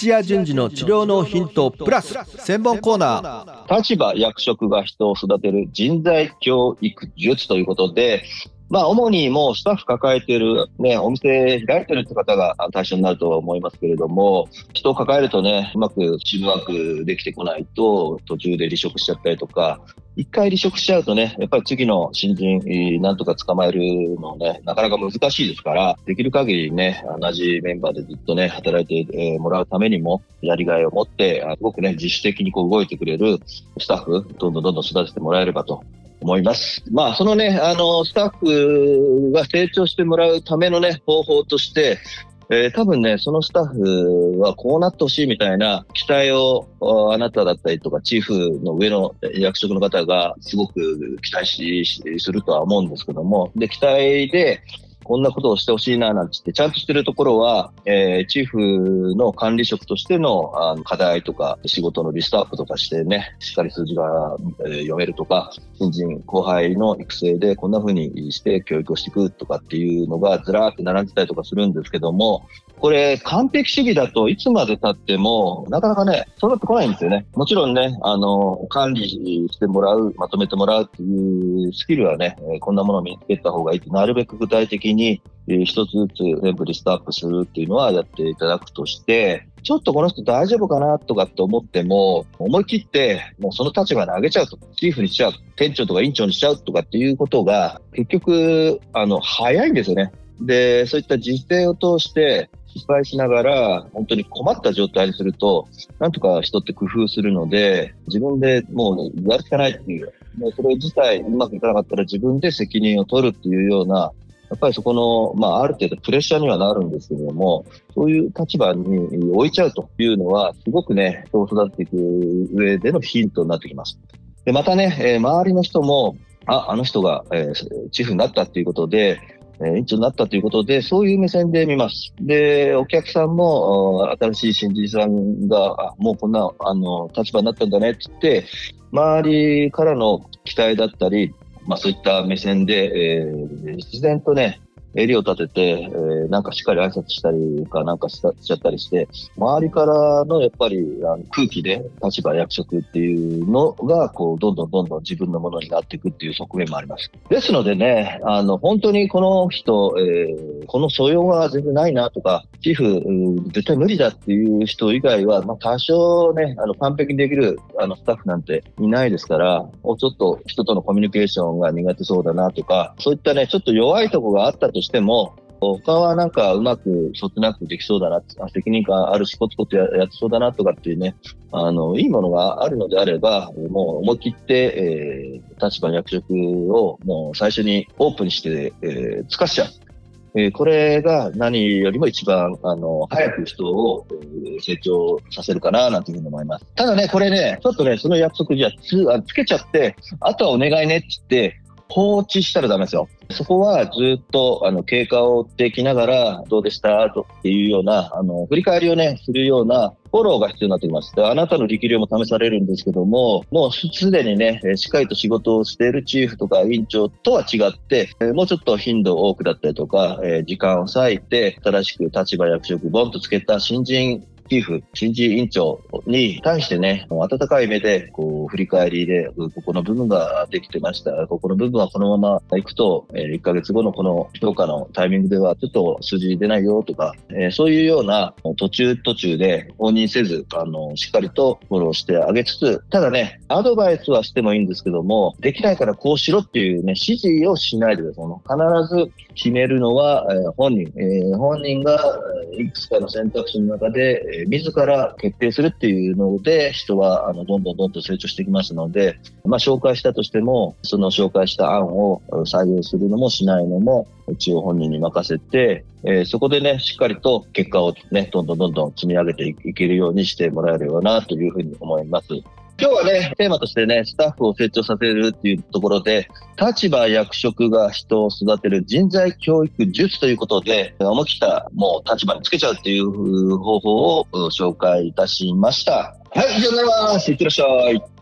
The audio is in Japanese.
土屋順次の治療のヒントプラス専門コーナー。立場役職が人を育てる人材教育術ということでまあ、主にもうスタッフ抱えてる、ね、お店開いてるって方が対象になると思いますけれども、人を抱えるとね、うまくチームワークできてこないと、途中で離職しちゃったりとか、一回離職しちゃうとね、やっぱり次の新人、なんとか捕まえるのね、なかなか難しいですから、できる限りね、同じメンバーでずっとね、働いてもらうためにも、やりがいを持って、すごくね、自主的にこう動いてくれるスタッフ、どんどんどんどん育ててもらえればと思います。まあ、そのね、あの、スタッフが成長してもらうためのね、方法として、えー、多分ね、そのスタッフはこうなってほしいみたいな期待をあなただったりとか、チーフの上の役職の方がすごく期待しするとは思うんですけども、で、期待で、こんなことをしてほしいななんてって、ちゃんとしてるところは、えー、チーフの管理職としてのあの課題とか、仕事のリストアップとかしてね、しっかり数字が、えー、読めるとか、新人後輩の育成でこんな風にして教育をしていくとかっていうのがずらーって並んでたりとかするんですけども、これ、完璧主義だといつまで経っても、なかなかね、育ってこないんですよね。もちろんね、あの、管理してもらう、まとめてもらうっていうスキルはね、こんなものを身につけた方がいいって、なるべく具体的に一つずつ全部リストアップするっていうのはやっていただくとして、ちょっとこの人大丈夫かなとかって思っても、思い切ってもうその立場に上げちゃうと、チーフにしちゃう、店長とか院長にしちゃうとかっていうことが、結局、あの、早いんですよね。で、そういった実践を通して、失敗しながら、本当に困った状態にすると、なんとか人って工夫するので、自分でもうやるしかないっていう、もうそれ自体うまくいかなかったら自分で責任を取るっていうような、やっぱりそこの、まあ、ある程度プレッシャーにはなるんですけれども、そういう立場に置いちゃうというのは、すごくね、人を育てていく上でのヒントになってきます。で、またね、えー、周りの人も、あ、あの人が、えー、チーフになったっていうことで、え院長になったということで、そういう目線で見ます。で、お客さんも、新しい新人さんが、あもうこんな、あの、立場になったんだねって言って、周りからの期待だったり、まあそういった目線で、えー、自然とね、襟を立てて、えー、なんかしっかり挨拶したりかなんかしちゃったりして、周りからのやっぱりあの空気で立場役職っていうのが、こう、どんどんどんどん自分のものになっていくっていう側面もあります。ですのでね、あの、本当にこの人、えー、この素養は全然ないなとか、チーフ、絶対無理だっていう人以外は、まあ多少ね、あの、完璧にできるあのスタッフなんていないですから、もうちょっと人とのコミュニケーションが苦手そうだなとか、そういったね、ちょっと弱いとこがあったととしても、他はなんかうまくそつなくできそうだな、責任感あるし、コツコツやってそうだなとかっていうね、あの、いいものがあるのであれば、もう思い切って、えー、立場役職をもう最初にオープンして、えー、尽かしちゃう。えー、これが何よりも一番、あの、早く人を、成長させるかな、なんていうふうに思います。ただね、これね、ちょっとね、その約束じゃつ、あつけちゃって、あとはお願いねって言って、放置したらダメですよ。そこはずっとあの経過を追っていきながら、どうでした？とっていうような、あの振り返りをね、するようなフォローが必要になってきます。あなたの力量も試されるんですけども、もうすでにね、しっかりと仕事をしているチーフとか委員長とは違って、もうちょっと頻度多くだったりとか、時間を割いて、新しく立場役職ボンとつけた新人チーフ、新人委員長に対してね、温かい目で、こう、振り返りで、ここの部分ができてました。ここの部分はこのまま行くと、え1ヶ月後のこの評価のタイミングではちょっと数字出ないよとか、えそういうような途中途中で放任せず、あの、しっかりとフォローしてあげつつ、ただね、アドバイスはしてもいいんですけども、できないからこうしろっていうね、指示をしないでください。必ず決めるのは、え本人、え本人がいくつかの選択肢の中で、自ら決定するっていうので、人はあのどんどんどんどん成長していきますので、まあ、紹介したとしても、その紹介した案を採用するのもしないのも、一応本人に任せて、えー、そこでね、しっかりと結果をね、どんどんどんどん積み上げていけるようにしてもらえるようなというふうに思います。今日はね、テーマとしてね、スタッフを成長させるっていうところで、立場、役職が人を育てる人材教育術ということで、思い切ったもう立場につけちゃうっていう方法を紹介いたしました。はい、以上になります。いってらっしゃい。